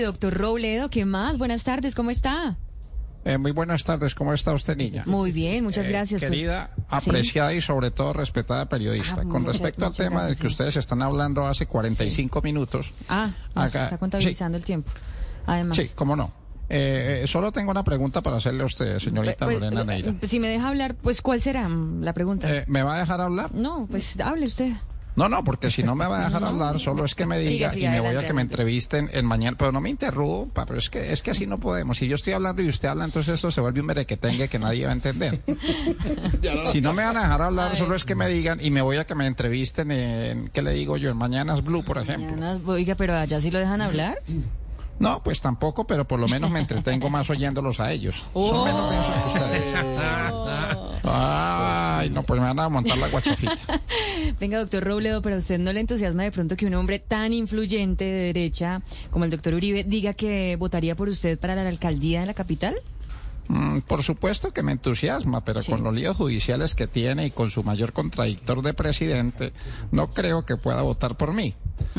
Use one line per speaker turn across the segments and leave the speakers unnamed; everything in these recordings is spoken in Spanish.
Doctor Robledo, ¿qué más? Buenas tardes, ¿cómo está?
Eh, muy buenas tardes, ¿cómo está usted, niña?
Muy bien, muchas
Eh,
gracias. pues.
Querida,
Sí.
apreciada y sobre todo respetada periodista.
Ah,
Con
muchas-
respecto al tema del que
sí.
ustedes están hablando hace 45 minutos.
Ah, nos
acá-
está contabilizando el tiempo. Además.
Sí, cómo no. Eh, eh, solo tengo una pregunta para hacerle a usted, señorita
Pues,
Lorena Neira.
Si me deja hablar, pues ¿cuál será la pregunta?
¿Me va a dejar hablar?
no, pues hable usted.
No, no, porque si no me va a dejar hablar, solo es que me diga y me voy a que me entrevisten en mañana. Pero no me interrumpa, pero es que, es que así no podemos. Si yo estoy hablando y usted habla, entonces esto se vuelve un merequetengue que nadie va a entender. si no me van a dejar hablar, solo es que me digan y me voy a que me entrevisten en, ¿qué le digo yo? En Mañanas Blue, por ejemplo.
Mañana, oiga, pero allá sí lo dejan hablar.
No, pues tampoco, pero por lo menos me entretengo más oyéndolos a ellos.
Oh.
Son menos densos que ustedes. Ay, no, pues me van a montar la guachafita.
Venga, doctor Robledo, pero a usted no le entusiasma de pronto que un hombre tan influyente de derecha como el doctor Uribe diga que votaría por usted para la alcaldía de la capital?
Mm, por supuesto que me entusiasma, pero
Sí.
con los líos judiciales que tiene y con su mayor contradictor de presidente, no creo que pueda votar por mí.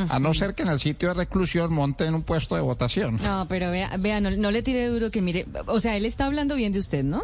A no ser que en el sitio de reclusión monten un puesto de votación.
No, pero vea, vea no, no le tire duro que mire, o sea, él está hablando bien de usted, ¿no?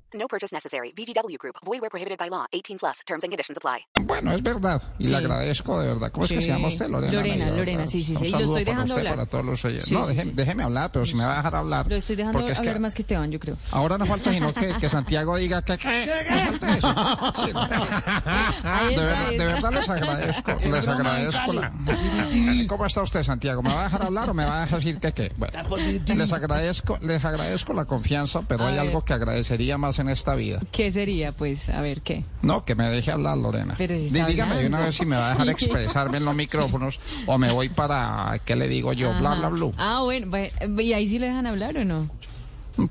Purchase necessary. VGW Group. Void where prohibited by law. 18 plus. Terms and conditions apply.
Bueno, es verdad, y
Sí.
le agradezco de verdad. ¿Cómo es que se llama usted, Lorena?
Lorena, sí, sí,
Un
sí, y lo estoy dejando hablar.
para todos los oyentes.
Sí,
no,
sí,
déjeme,
sí.
déjeme hablar, pero si me va a dejar hablar.
Lo estoy dejando
porque es que
hablar más que Esteban, yo creo.
Ahora no falta sino que, que Santiago diga que...
Ahí
De verdad, de les agradezco, les agradezco la... ¿Cómo está usted, Santiago? ¿Me va a dejar hablar o me va a dejar decir que qué? Bueno, les agradezco, les agradezco la confianza, pero
A
hay
ver.
algo que agradecería más en esta vida.
¿Qué sería, pues? A ver, ¿qué?
No, que me deje hablar, Lorena.
Pero si
Dígame de una vez si me va a dejar expresarme en los micrófonos o me voy para, ¿qué le digo yo? Bla, bla,
Ajá.
bla.
Ah, bueno, bueno, ¿y ahí sí lo dejan hablar o no?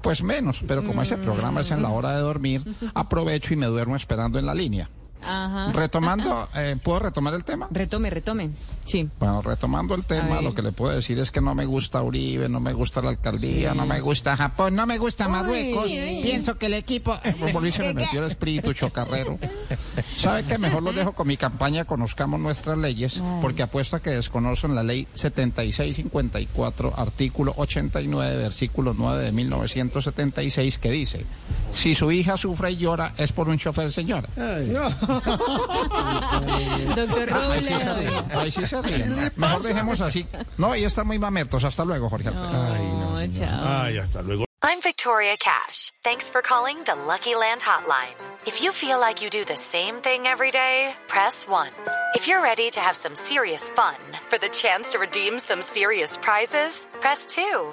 Pues menos, pero como ese programa es en la hora de dormir, aprovecho y me duermo esperando en la línea.
Ajá.
Retomando, eh, ¿puedo retomar el tema?
Retome, retome. Sí.
Bueno, retomando el tema, lo que le puedo decir es que no me gusta Uribe, no me gusta la alcaldía, no me gusta Japón, no me gusta Marruecos. Pienso que el equipo... Por se me metió el espíritu chocarrero. ¿Sabe qué? Mejor lo dejo con mi campaña Conozcamos Nuestras Leyes, porque apuesto a que desconocen la ley 7654, artículo 89, versículo 9 de 1976, que dice, si su hija sufre y llora, es por un chofer, señora.
Doctor
Ahí sí se ríe, ahí sí se ríe. Mejor dejemos así. No, y está muy mamertos. Hasta luego, Jorge Alfredo.
No, chao.
Ay, hasta luego.
I'm Victoria Cash. Thanks for calling the Lucky Land Hotline. If you feel like you do the same thing every day, press 1. If you're ready to have some serious fun for the chance to redeem some serious prizes, press 2.